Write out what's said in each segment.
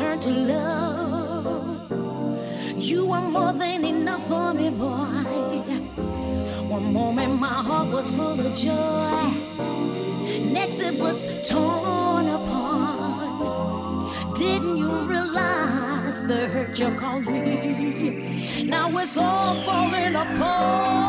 turned to love. You were more than enough for me, boy. One moment my heart was full of joy. Next it was torn apart. Didn't you realize the hurt you caused me? Now it's all falling apart.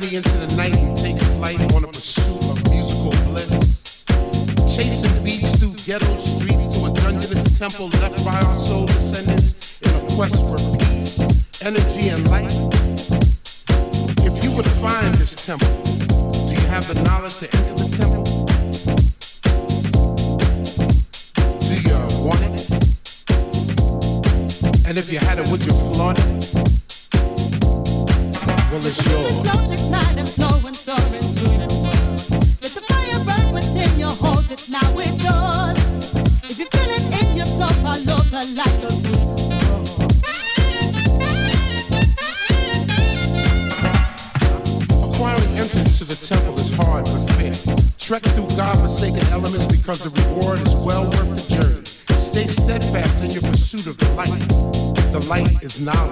journey into the night, you take flight on a pursuit of musical bliss. Chasing beats through ghetto streets to a dungeonous temple left by our soul descendants in a quest for peace, energy, and light. If you would find this temple, now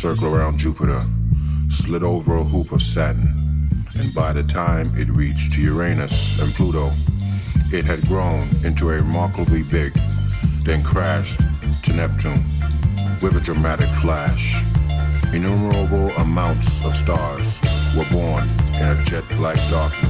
circle around Jupiter, slid over a hoop of Saturn, and by the time it reached Uranus and Pluto, it had grown into a remarkably big, then crashed to Neptune with a dramatic flash. Innumerable amounts of stars were born in a jet black darkness.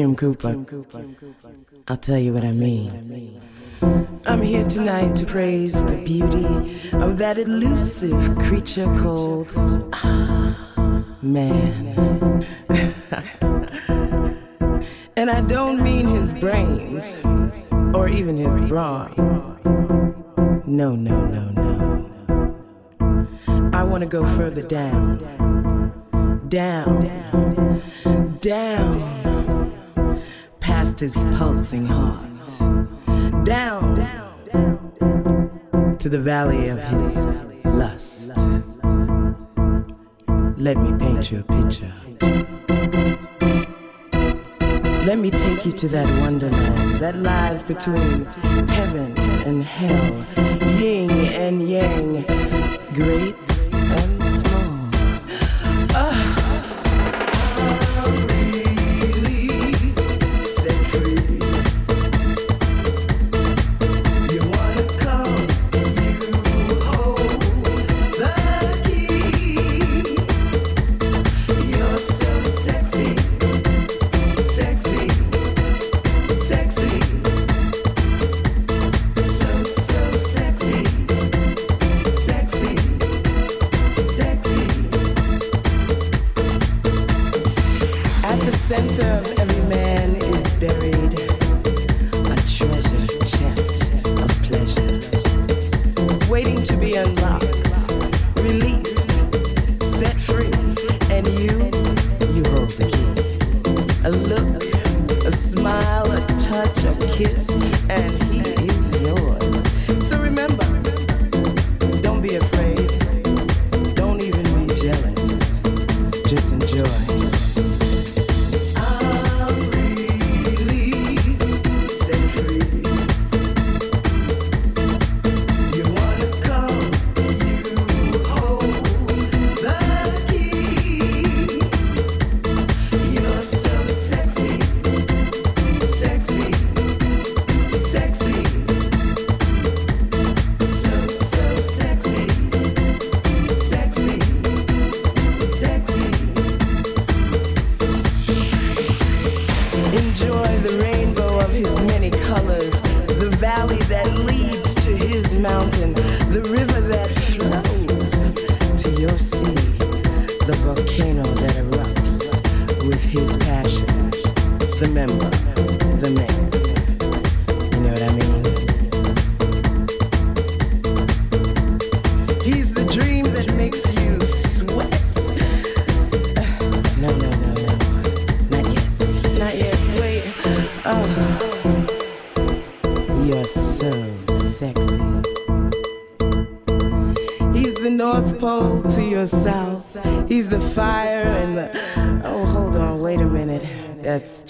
Kim Cooper. I'll tell you what I mean. I'm here tonight to praise the beauty of that elusive creature called ah, man. valley of his lust. Let me paint you a picture. Let me take you to that wonderland that lies between heaven and hell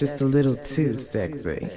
just a little too sexy.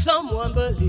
someone but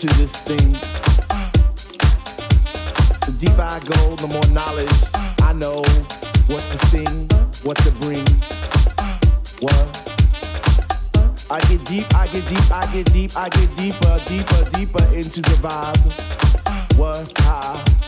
into this thing. The deeper I go, the more knowledge I know what to sing, what to bring. What? I get deep, I get deep, I get deep, I get deeper, deeper, deeper into the vibe. What? Ah.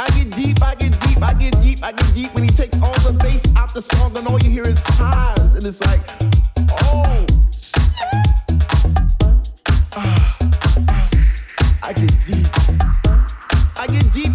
I get deep, I get deep, I get deep, I get deep when he takes all the bass out the song and all you hear is highs. And it's like, oh. I get deep, I get deep,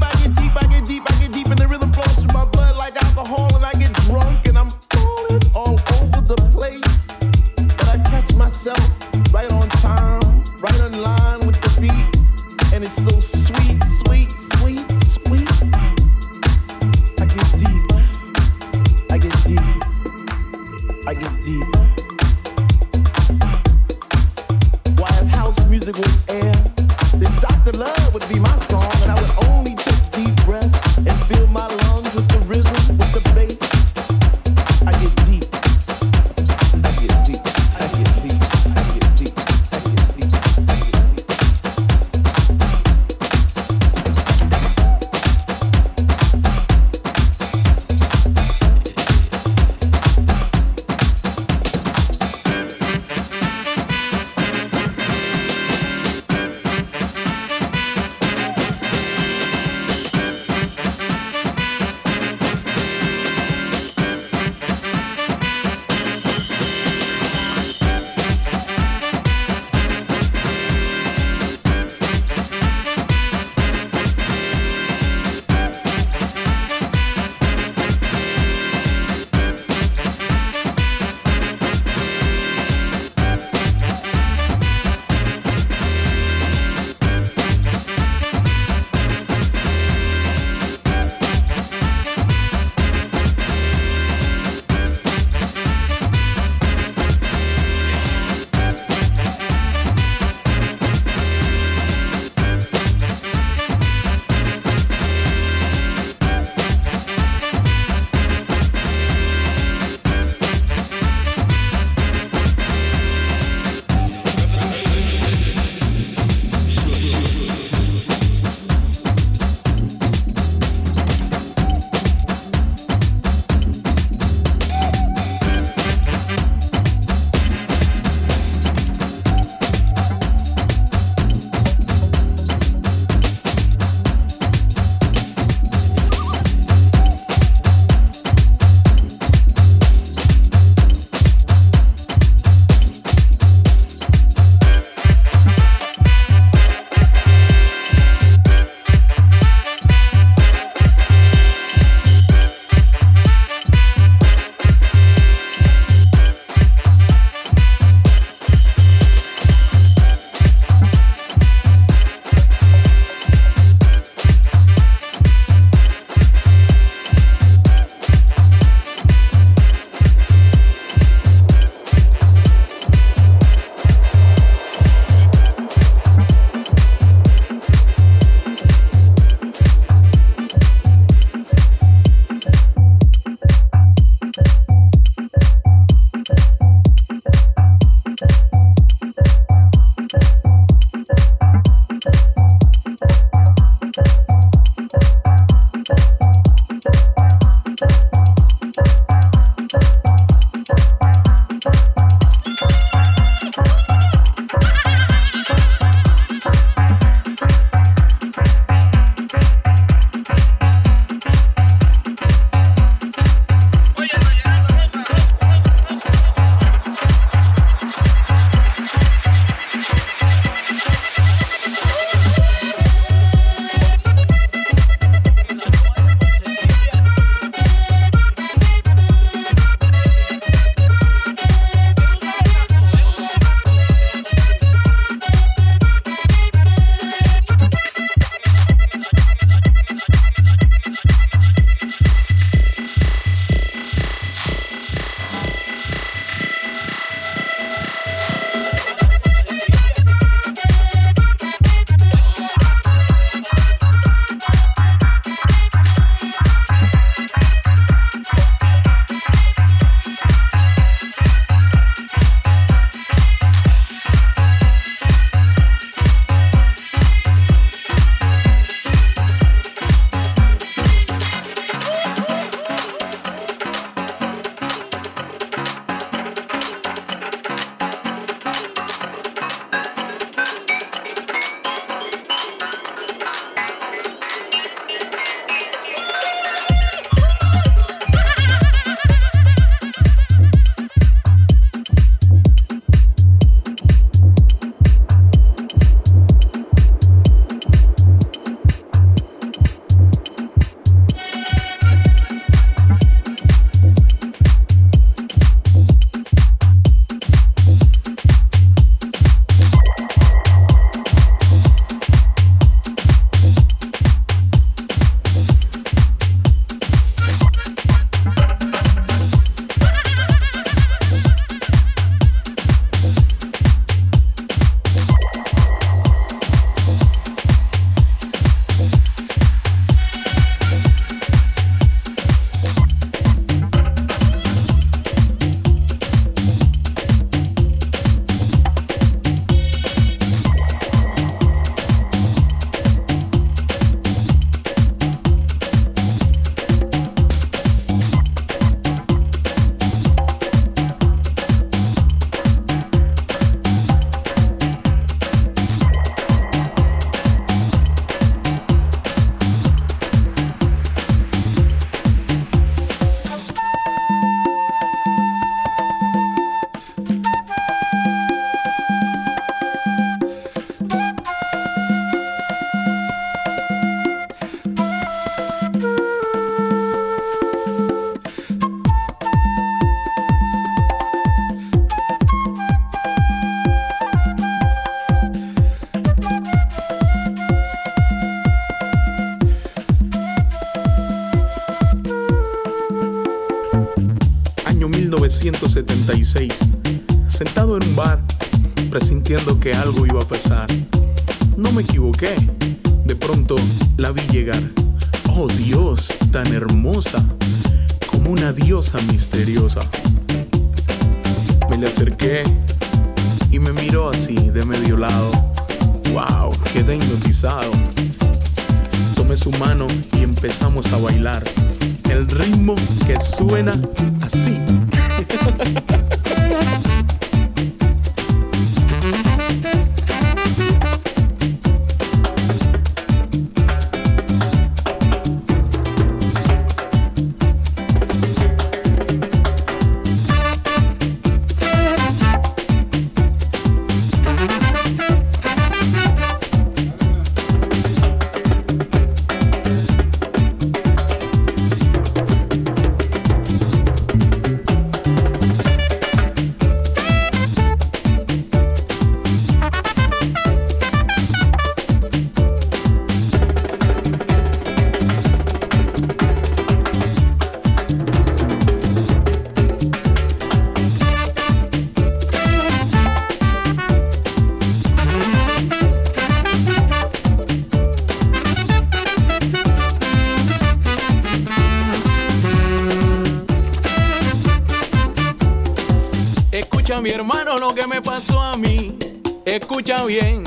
escucha bien.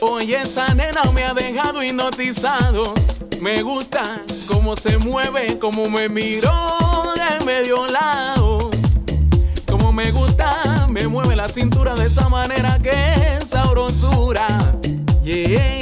Oye, esa nena me ha dejado hipnotizado. Me gusta cómo se mueve, cómo me miró de medio lado. Como me gusta, me mueve la cintura de esa manera que es sabrosura. Yeah.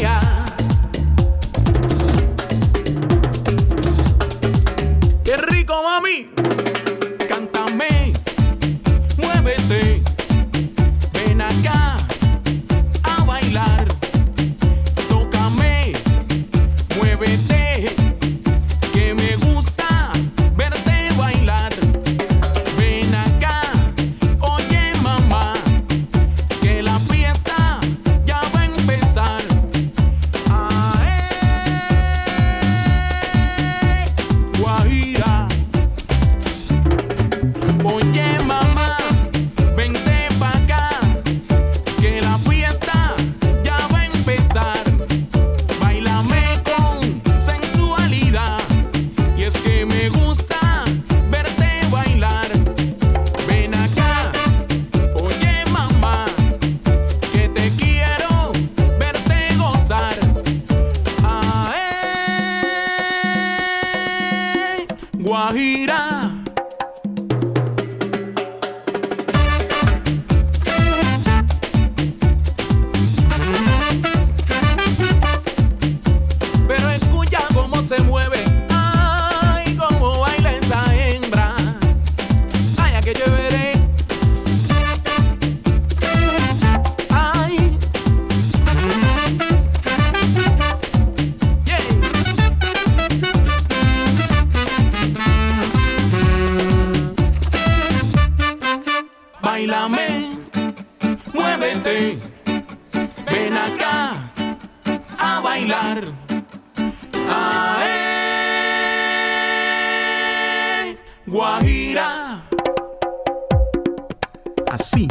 Guajira. Así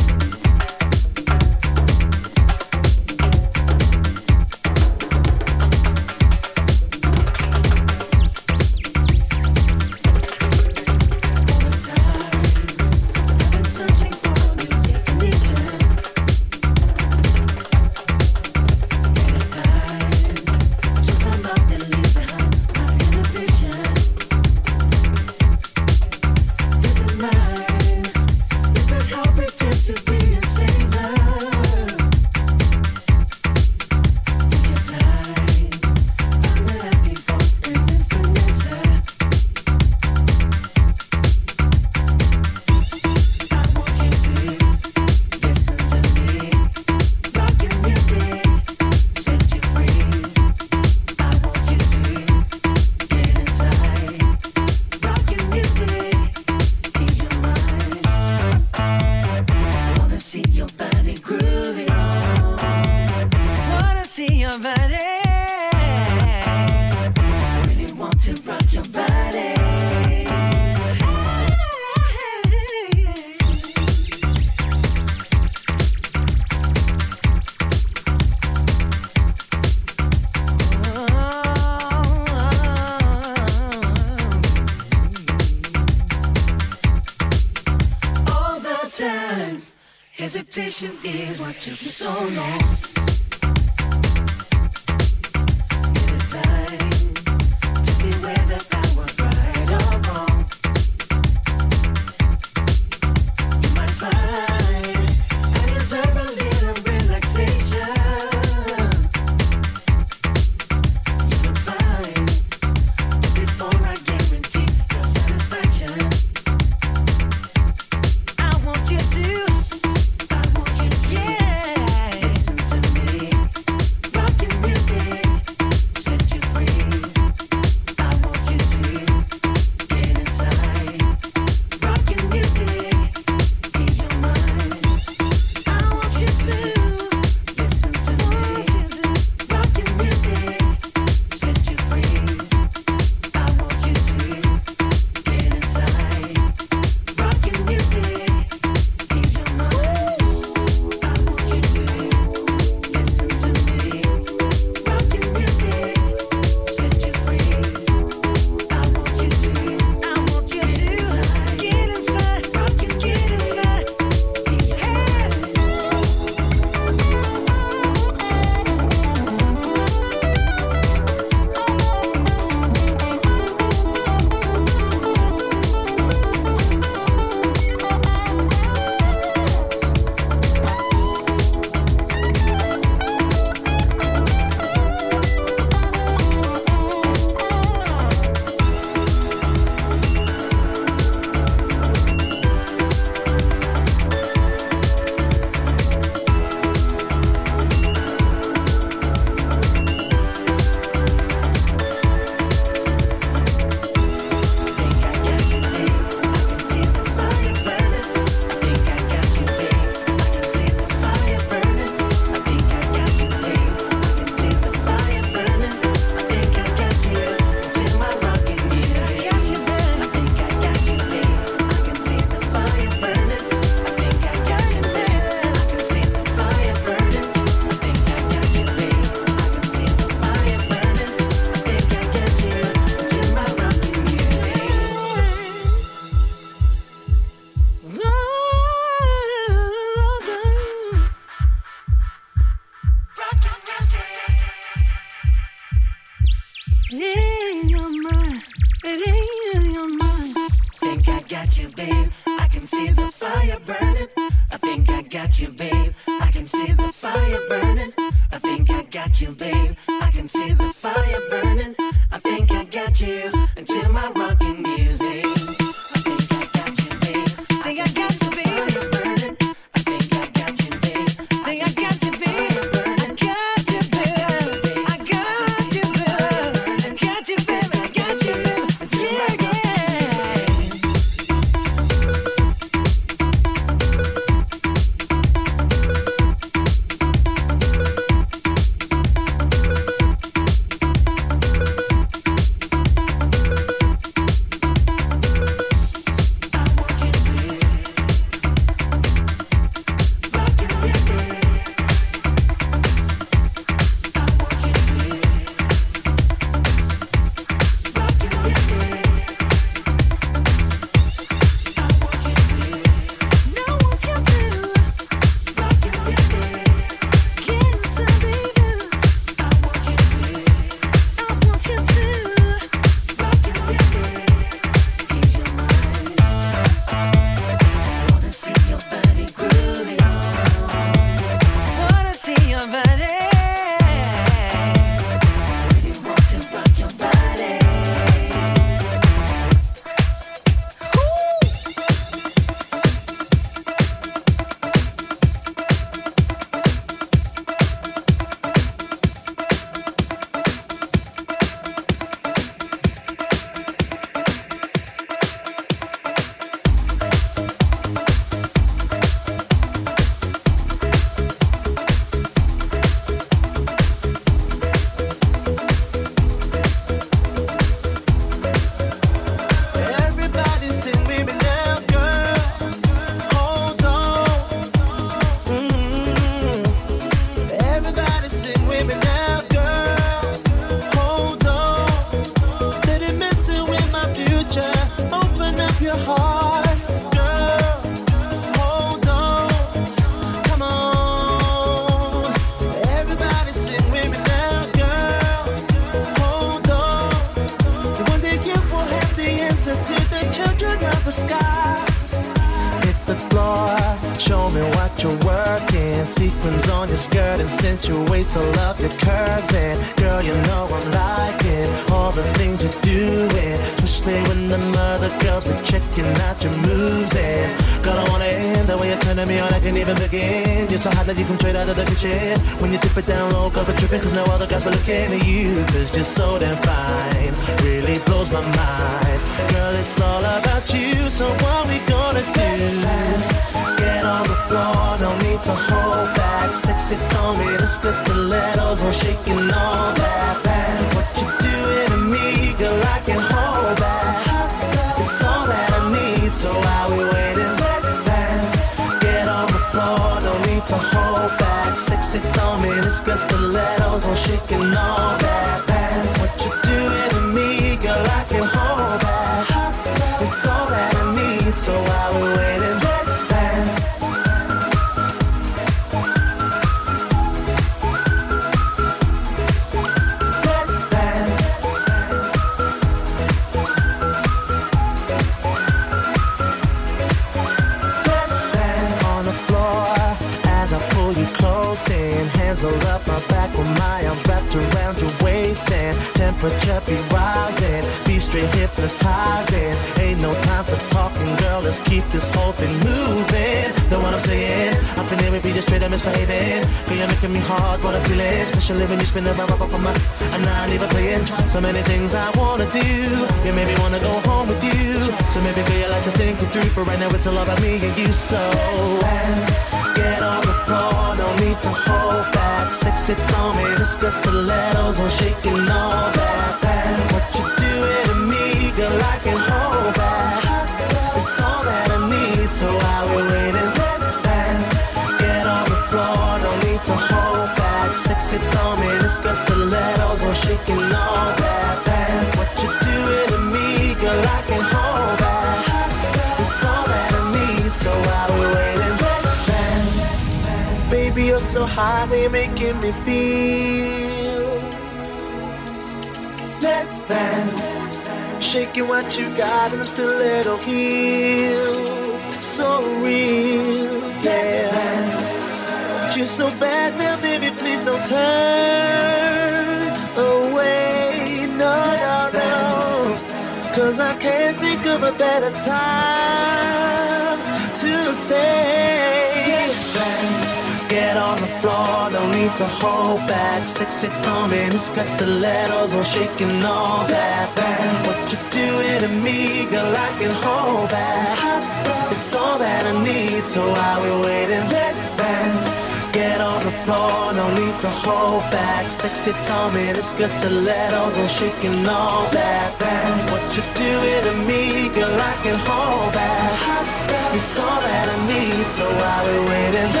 sit calm and discuss the letters on shaking all that fast. What you doing to me, girl, I can hold back. It's all that I need, so I'll be waiting.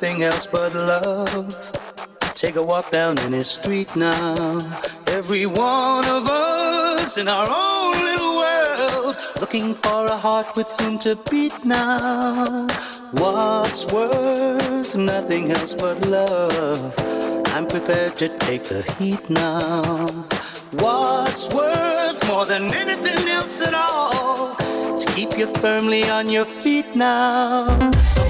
Nothing else but love. Take a walk down any street now. Every one of us in our own little world, looking for a heart with whom to beat now. What's worth nothing else but love? I'm prepared to take the heat now. What's worth more than anything else at all? To keep you firmly on your feet now. So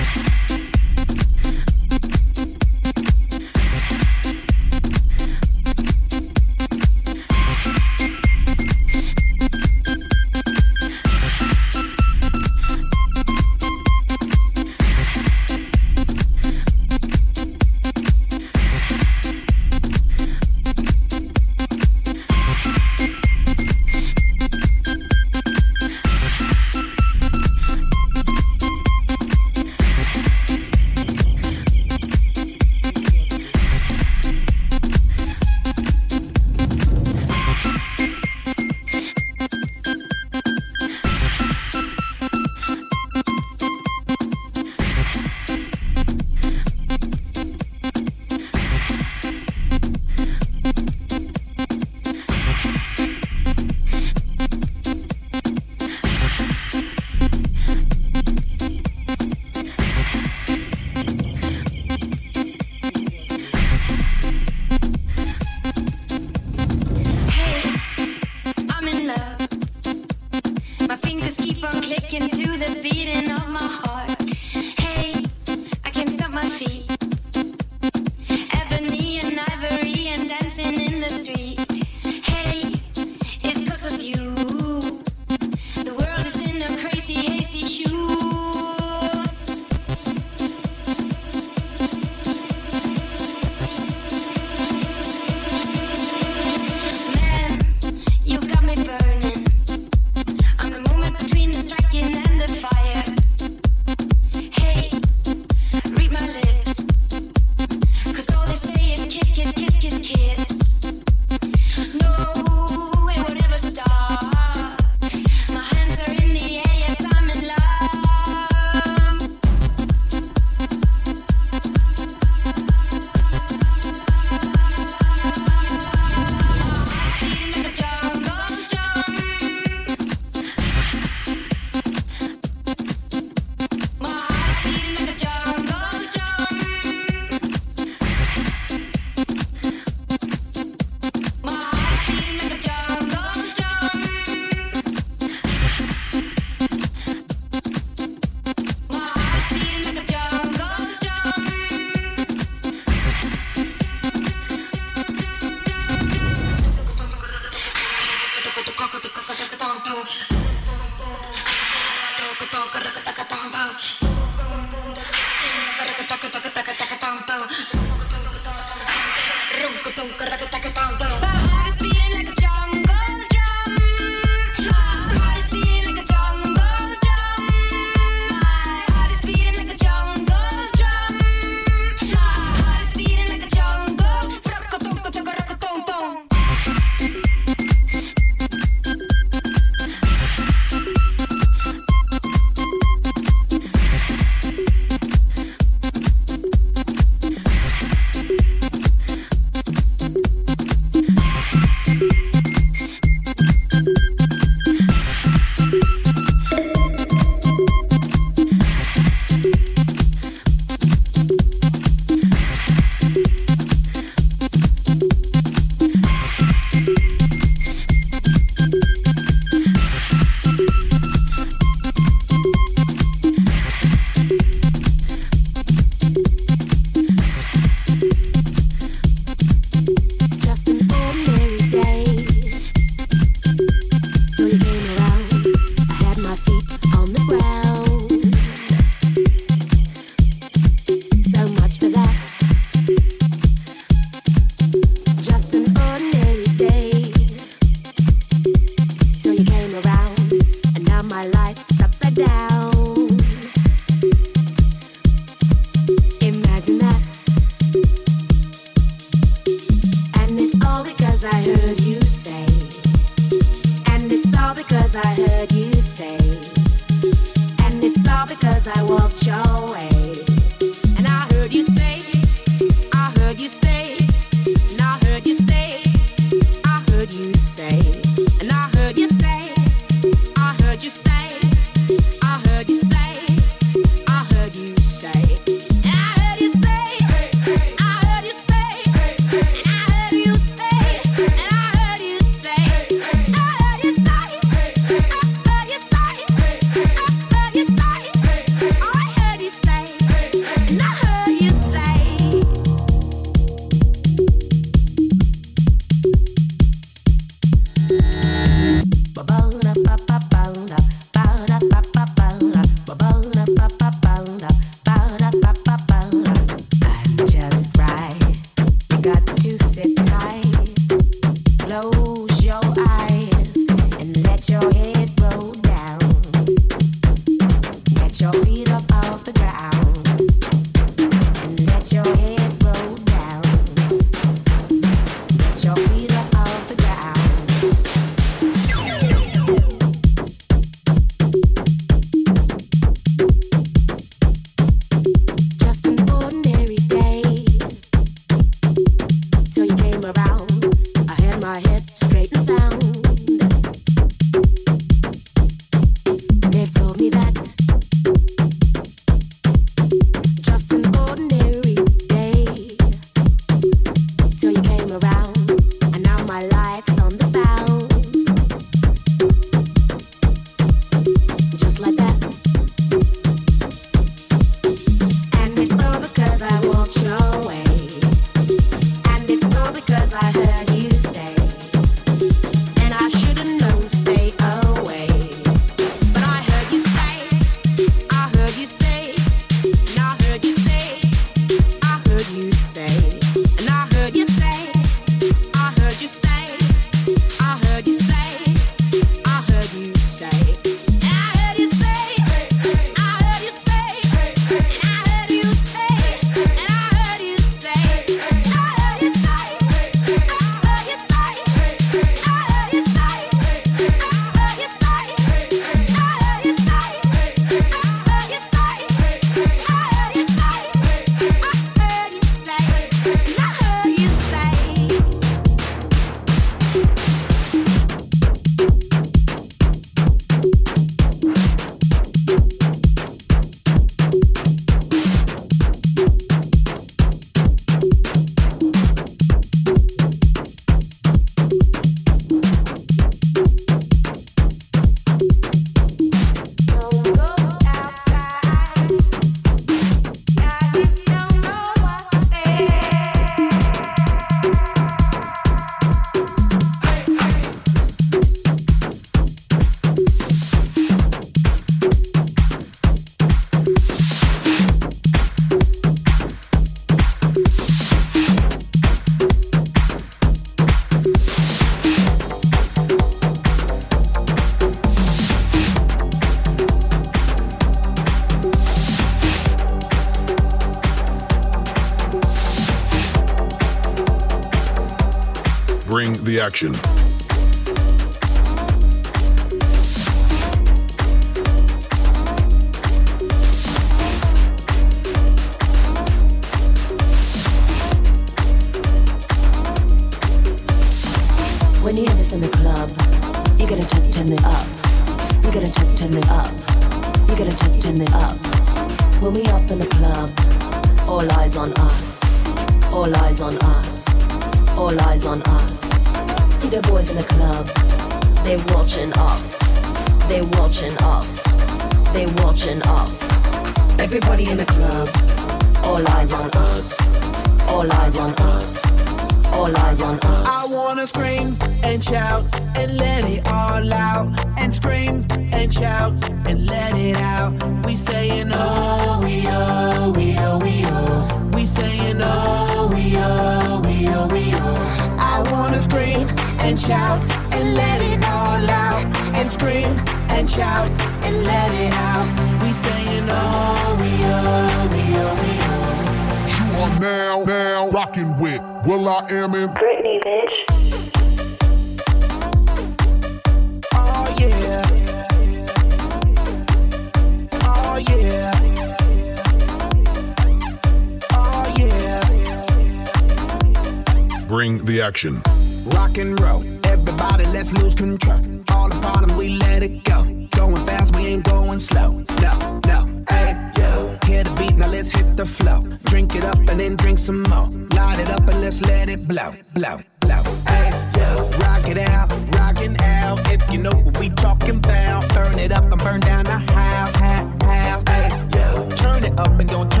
Roll, everybody, let's lose control. All the bottom, we let it go. Going fast, we ain't going slow. No, no, hey, yo. Hear the beat, now let's hit the flow. Drink it up and then drink some more. Light it up and let's let it blow, blow, blow. Hey, yo. Rock it out, rockin' out. If you know what we talking about, burn it up and burn down the house, house. Hey, yo. Turn it up and don't turn it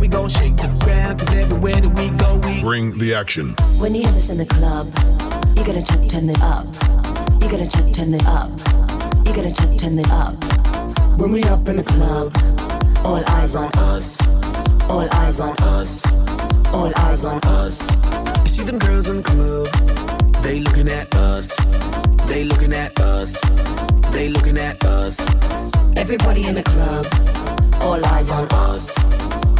we gon' shake the ground, cause everywhere that we go, we Bring the action. When you hear this in the club, you gotta turn, turn it up. You gotta turn, turn it up. You gotta turn, turn it up. When we up in the club, all eyes on us. All eyes on us. All eyes on us. You see them girls in the club, they looking at us. They looking at us. They looking at us. Everybody in the club, all eyes on us.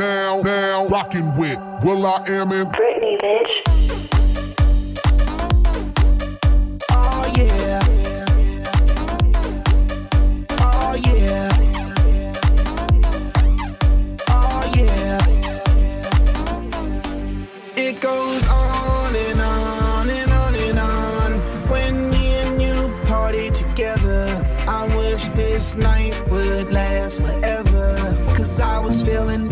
now, now rocking with will.i.am in Britney, bitch. Oh yeah. Oh yeah. Oh yeah. It goes on and on and on and on. When me and you party together, I wish this night would last forever. Cause I was feeling